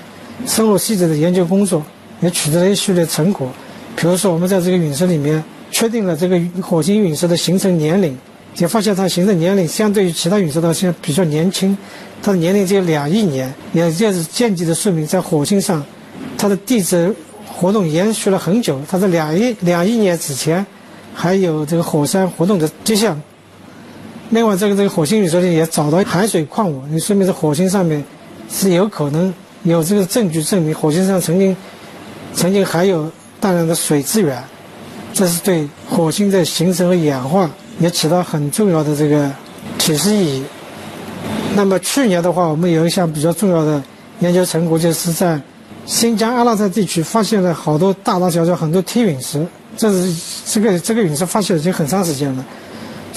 深入细致的研究工作，也取得了一系列成果。比如说，我们在这个陨石里面确定了这个火星陨石的形成年龄。就发现它形成年龄相对于其他陨石的现在比较年轻，它的年龄只有两亿年，也就是间接的说明在火星上，它的地质活动延续了很久。它在两亿两亿年之前，还有这个火山活动的迹象。另外，这个这个火星陨石里也找到海水矿物，说明在火星上面是有可能有这个证据证明火星上曾经曾经还有大量的水资源，这是对火星的形成和演化。也起到很重要的这个启示意义。那么去年的话，我们有一项比较重要的研究成果，就是在新疆阿拉泰地区发现了好多大大小小很多铁陨石。这是这个这个陨石发现已经很长时间了，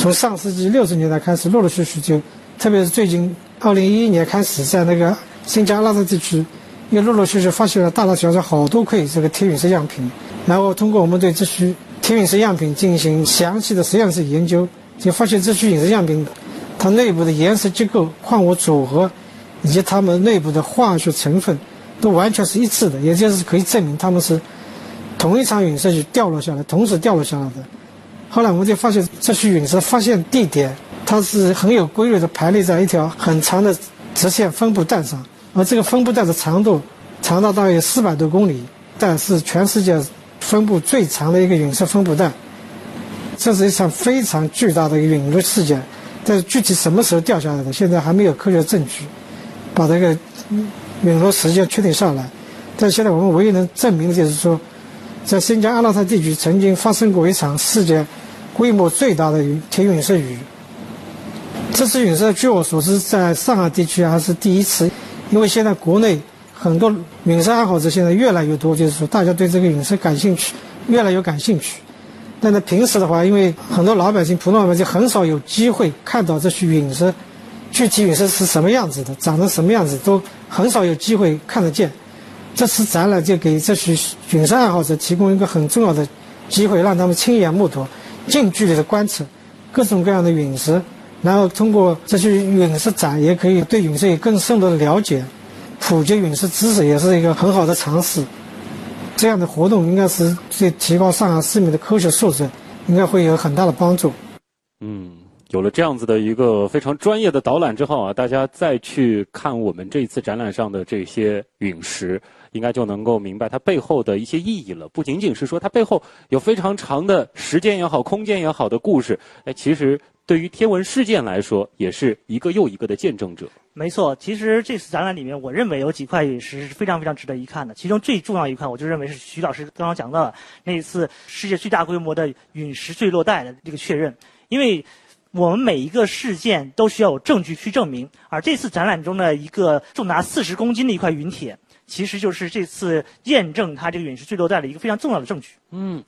从上世纪六十年代开始，陆陆续续就，特别是最近二零一一年开始，在那个新疆阿拉泰地区，又陆陆续续发现了大大小小好多块这个铁陨石样品。然后通过我们对这些铁陨石样品进行详细的实验室研究，就发现这些陨石样品，它内部的岩石结构、矿物组合，以及它们内部的化学成分，都完全是一致的，也就是可以证明它们是同一场陨石就掉落下来，同时掉落下来的。后来我们就发现，这些陨石发现地点，它是很有规律的排列在一条很长的直线分布带上，而这个分布带的长度长到大约四百多公里，但是全世界。分布最长的一个陨石分布带，这是一场非常巨大的一个陨落事件。但是具体什么时候掉下来的，现在还没有科学证据把这个陨落时间确定下来。但现在我们唯一能证明的就是说，在新疆阿拉泰地区曾经发生过一场世界规模最大的铁陨石雨。这次陨石据我所知，在上海地区还是第一次，因为现在国内。很多陨石爱好者现在越来越多，就是说大家对这个陨石感兴趣，越来越感兴趣。但在平时的话，因为很多老百姓、普通老百姓很少有机会看到这些陨石，具体陨石是什么样子的，长成什么样子，都很少有机会看得见。这次展览就给这些陨石爱好者提供一个很重要的机会，让他们亲眼目睹、近距离的观测各种各样的陨石，然后通过这些陨石展，也可以对陨石有更深入的了解。普及陨石知识也是一个很好的尝试，这样的活动应该是对提高上海市民的科学素质应该会有很大的帮助。嗯。有了这样子的一个非常专业的导览之后啊，大家再去看我们这一次展览上的这些陨石，应该就能够明白它背后的一些意义了。不仅仅是说它背后有非常长的时间也好、空间也好的故事，哎，其实对于天文事件来说，也是一个又一个的见证者。没错，其实这次展览里面，我认为有几块陨石是非常非常值得一看的。其中最重要一块，我就认为是徐老师刚刚讲到的那一次世界最大规模的陨石坠落带的这个确认，因为。我们每一个事件都需要有证据去证明，而这次展览中的一个重达四十公斤的一块陨铁，其实就是这次验证它这个陨石坠落带的一个非常重要的证据。嗯，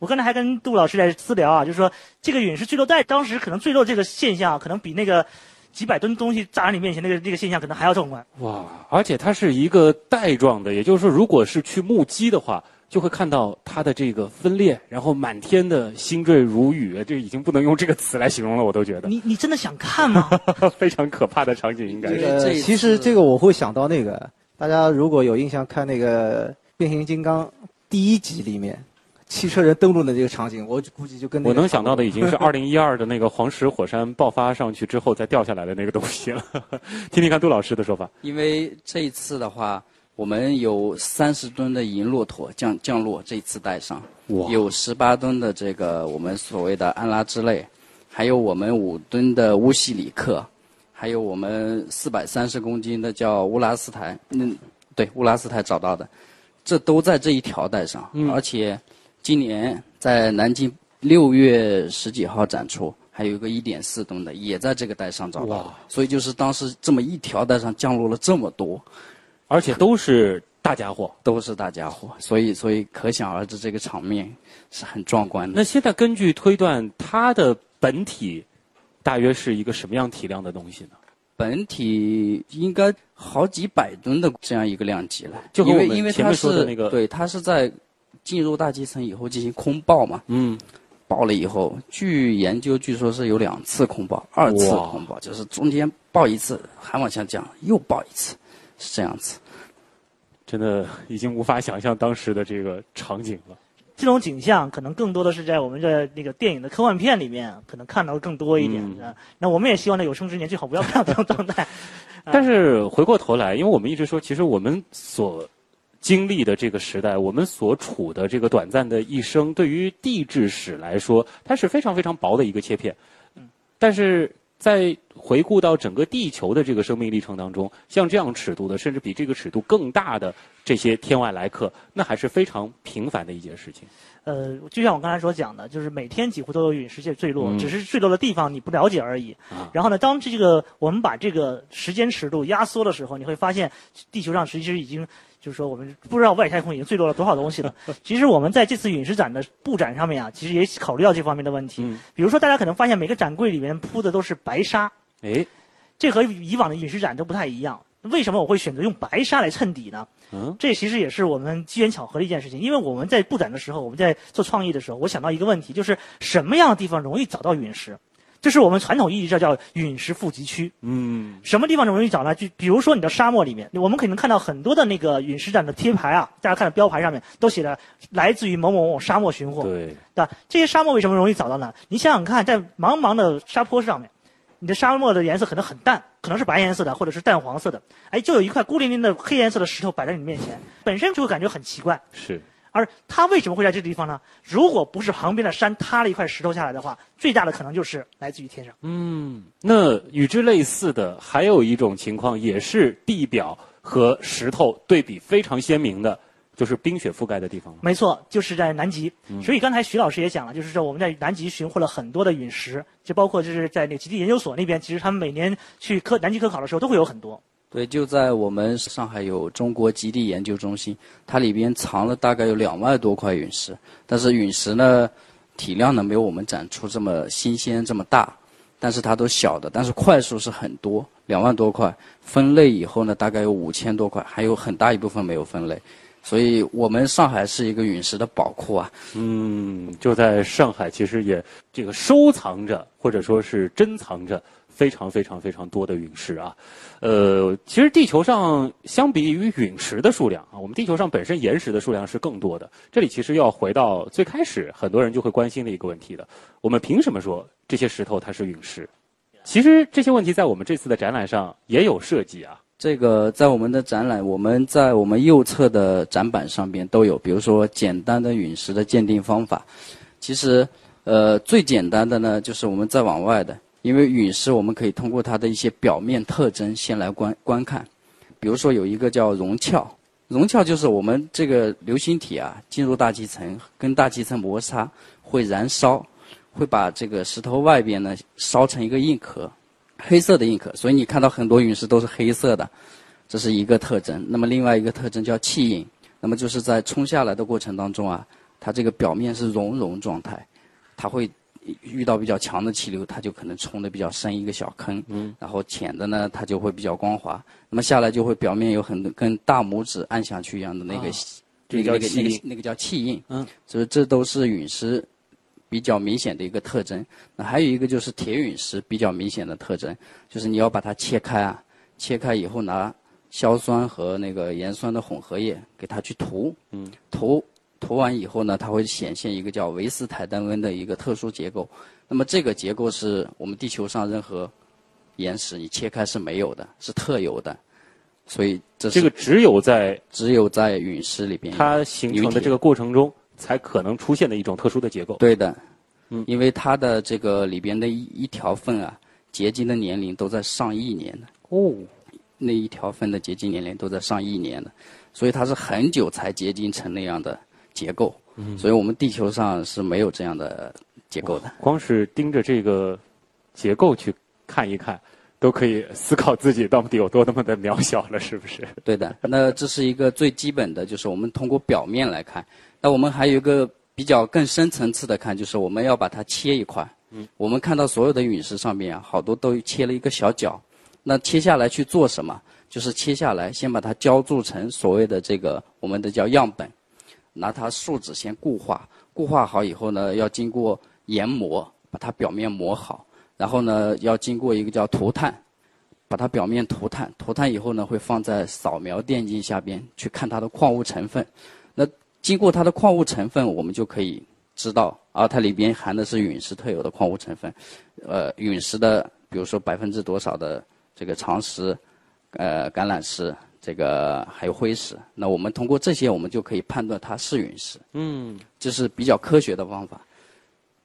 我刚才还跟杜老师在私聊啊，就是说这个陨石坠落带当时可能坠落这个现象，可能比那个几百吨东西砸在你面前那个那个现象可能还要壮观。哇，而且它是一个带状的，也就是说，如果是去目击的话。就会看到它的这个分裂，然后满天的星坠如雨，这已经不能用这个词来形容了，我都觉得。你你真的想看吗？非常可怕的场景，应该是。其实这个我会想到那个，大家如果有印象看那个变形金刚第一集里面，汽车人登陆的这个场景，我估计就跟我能想到的已经是二零一二的那个黄石火山爆发上去之后再掉下来的那个东西了。听听看杜老师的说法。因为这一次的话。我们有三十吨的银骆驼降降落这次带上，有十八吨的这个我们所谓的安拉之泪，还有我们五吨的乌西里克，还有我们四百三十公斤的叫乌拉斯台，嗯，对，乌拉斯台找到的，这都在这一条带上，而且今年在南京六月十几号展出，还有一个一点四吨的也在这个带上找到，所以就是当时这么一条带上降落了这么多。而且都是大家伙，都是大家伙，所以所以可想而知，这个场面是很壮观的。那现在根据推断，它的本体大约是一个什么样体量的东西呢？本体应该好几百吨的这样一个量级了。就因为因为它是那个对它是在进入大气层以后进行空爆嘛。嗯。爆了以后，据研究，据说是有两次空爆，二次空爆，就是中间爆一次还往下降，又爆一次，是这样子。真的已经无法想象当时的这个场景了。这种景象可能更多的是在我们的那个电影的科幻片里面，可能看到的更多一点。那我们也希望在有生之年最好不要看到这种状态。但是回过头来，因为我们一直说，其实我们所经历的这个时代，我们所处的这个短暂的一生，对于地质史来说，它是非常非常薄的一个切片。嗯，但是。在回顾到整个地球的这个生命历程当中，像这样尺度的，甚至比这个尺度更大的这些天外来客，那还是非常平凡的一件事情。呃，就像我刚才所讲的，就是每天几乎都有陨石界坠落，只是坠落的地方你不了解而已。然后呢，当这个我们把这个时间尺度压缩的时候，你会发现地球上其实已经。就是说，我们不知道外太空已经坠落了多少东西了。其实我们在这次陨石展的布展上面啊，其实也考虑到这方面的问题。比如说，大家可能发现每个展柜里面铺的都是白沙，哎，这和以往的陨石展都不太一样。为什么我会选择用白沙来衬底呢？嗯，这其实也是我们机缘巧合的一件事情。因为我们在布展的时候，我们在做创意的时候，我想到一个问题，就是什么样的地方容易找到陨石？这是我们传统意义上叫陨石富集区。嗯，什么地方容易找呢？就比如说你的沙漠里面，我们可能看到很多的那个陨石展的贴牌啊，大家看到标牌上面都写的来自于某某某沙漠寻获。对，对吧？这些沙漠为什么容易找到呢？你想想看，在茫茫的沙坡上面，你的沙漠的颜色可能很淡，可能是白颜色的或者是淡黄色的，哎，就有一块孤零零的黑颜色的石头摆在你面前，本身就会感觉很奇怪。是。而它为什么会在这个地方呢？如果不是旁边的山塌了一块石头下来的话，最大的可能就是来自于天上。嗯，那与之类似的还有一种情况，也是地表和石头对比非常鲜明的，就是冰雪覆盖的地方。没错，就是在南极。所以刚才徐老师也讲了，就是说我们在南极寻获了很多的陨石，就包括就是在那个极地研究所那边，其实他们每年去科南极科考的时候都会有很多。对，就在我们上海有中国极地研究中心，它里边藏了大概有两万多块陨石，但是陨石呢，体量呢没有我们展出这么新鲜这么大，但是它都小的，但是块数是很多，两万多块，分类以后呢大概有五千多块，还有很大一部分没有分类，所以我们上海是一个陨石的宝库啊。嗯，就在上海，其实也这个收藏着或者说是珍藏着非常非常非常多的陨石啊。呃，其实地球上相比于陨石的数量啊，我们地球上本身岩石的数量是更多的。这里其实要回到最开始，很多人就会关心的一个问题的：我们凭什么说这些石头它是陨石？其实这些问题在我们这次的展览上也有涉及啊。这个在我们的展览，我们在我们右侧的展板上边都有，比如说简单的陨石的鉴定方法。其实，呃，最简单的呢，就是我们再往外的，因为陨石我们可以通过它的一些表面特征先来观观看。比如说有一个叫熔壳，熔壳就是我们这个流星体啊进入大气层，跟大气层摩擦会燃烧，会把这个石头外边呢烧成一个硬壳。黑色的硬壳，所以你看到很多陨石都是黑色的，这是一个特征。那么另外一个特征叫气印，那么就是在冲下来的过程当中啊，它这个表面是熔融状态，它会遇到比较强的气流，它就可能冲的比较深一个小坑，嗯，然后浅的呢，它就会比较光滑。那么下来就会表面有很多跟大拇指按下去一样的那个，那个那个那个那个叫气印，嗯，所以这都是陨石。比较明显的一个特征，那还有一个就是铁陨石比较明显的特征，就是你要把它切开啊，切开以后拿硝酸和那个盐酸的混合液给它去涂，嗯，涂涂完以后呢，它会显现一个叫维斯坦登恩的一个特殊结构。那么这个结构是我们地球上任何岩石你切开是没有的，是特有的，所以这这个只有在只有在陨石里边它形成的这个过程中。才可能出现的一种特殊的结构。对的，嗯，因为它的这个里边的一一条缝啊，结晶的年龄都在上亿年的。哦，那一条缝的结晶年龄都在上亿年的，所以它是很久才结晶成那样的结构。嗯，所以我们地球上是没有这样的结构的。光是盯着这个结构去看一看。都可以思考自己到底有多那么的渺小了，是不是？对的，那这是一个最基本的，就是我们通过表面来看。那我们还有一个比较更深层次的看，就是我们要把它切一块。嗯。我们看到所有的陨石上面啊，好多都切了一个小角。那切下来去做什么？就是切下来先把它浇筑成所谓的这个我们的叫样本，拿它树脂先固化，固化好以后呢，要经过研磨，把它表面磨好。然后呢，要经过一个叫涂炭，把它表面涂炭，涂炭以后呢，会放在扫描电镜下边去看它的矿物成分。那经过它的矿物成分，我们就可以知道，啊，它里边含的是陨石特有的矿物成分。呃，陨石的，比如说百分之多少的这个长石、呃橄榄石，这个还有灰石。那我们通过这些，我们就可以判断它是陨石。嗯，这是比较科学的方法。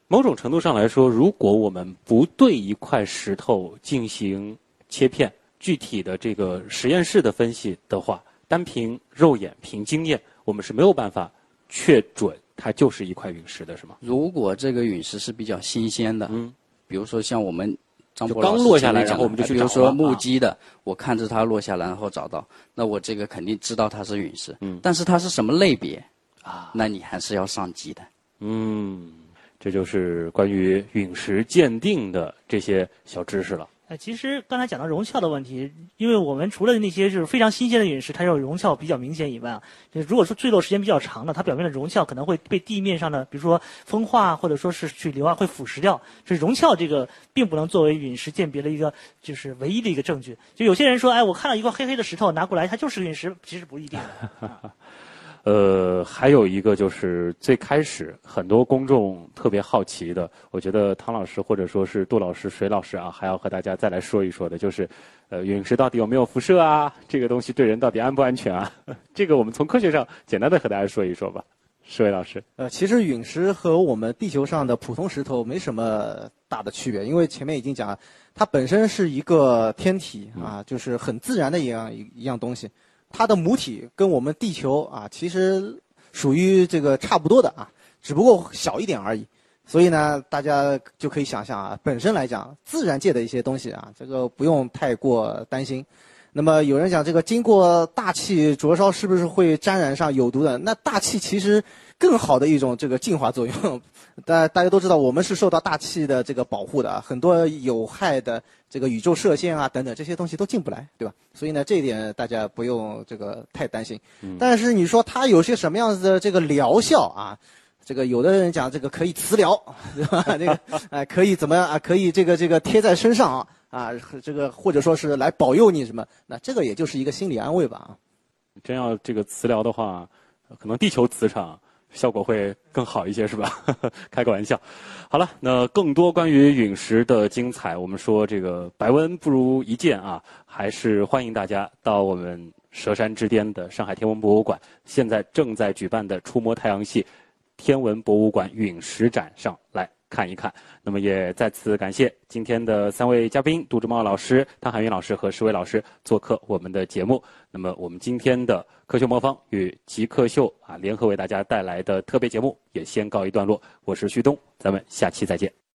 某种程度上来说，如果我们不对一块石头进行切片、具体的这个实验室的分析的话，单凭肉眼、凭经验，我们是没有办法确准它就是一块陨石的，是吗？如果这个陨石是比较新鲜的，嗯，比如说像我们张博刚落下来，然后我们就去比如说目击的，我看着它落下来，然后找到，那我这个肯定知道它是陨石。嗯，但是它是什么类别啊？那你还是要上机的。嗯。这就是关于陨石鉴定的这些小知识了。呃，其实刚才讲到熔壳的问题，因为我们除了那些就是非常新鲜的陨石，它有熔壳比较明显以外啊，如果说坠落时间比较长的，它表面的熔壳可能会被地面上的，比如说风化或者说是水流啊，会腐蚀掉。所以熔壳这个并不能作为陨石鉴别的一个就是唯一的一个证据。就有些人说，哎，我看到一块黑黑的石头拿过来，它就是陨石，其实不一定。呃，还有一个就是最开始很多公众特别好奇的，我觉得汤老师或者说是杜老师、水老师啊，还要和大家再来说一说的，就是，呃，陨石到底有没有辐射啊？这个东西对人到底安不安全啊？这个我们从科学上简单的和大家说一说吧，石伟老师。呃，其实陨石和我们地球上的普通石头没什么大的区别，因为前面已经讲，它本身是一个天体啊，就是很自然的一样一一样东西。它的母体跟我们地球啊，其实属于这个差不多的啊，只不过小一点而已。所以呢，大家就可以想象啊，本身来讲，自然界的一些东西啊，这个不用太过担心。那么有人讲这个经过大气灼烧是不是会沾染上有毒的？那大气其实更好的一种这个净化作用。大大家都知道，我们是受到大气的这个保护的啊，很多有害的这个宇宙射线啊等等这些东西都进不来，对吧？所以呢，这一点大家不用这个太担心。但是你说它有些什么样子的这个疗效啊？这个有的人讲这个可以磁疗，对吧？这个哎可以怎么样啊？可以这个这个贴在身上啊啊，这个或者说是来保佑你什么？那这个也就是一个心理安慰吧啊。真要这个磁疗的话，可能地球磁场。效果会更好一些，是吧？开个玩笑。好了，那更多关于陨石的精彩，我们说这个百闻不如一见啊，还是欢迎大家到我们佘山之巅的上海天文博物馆，现在正在举办的触摸太阳系天文博物馆陨石展上来看一看。那么也再次感谢今天的三位嘉宾：杜志茂老师、汤海云老师和石伟老师做客我们的节目。那么我们今天的。科学魔方与极客秀啊联合为大家带来的特别节目也先告一段落。我是旭东，咱们下期再见。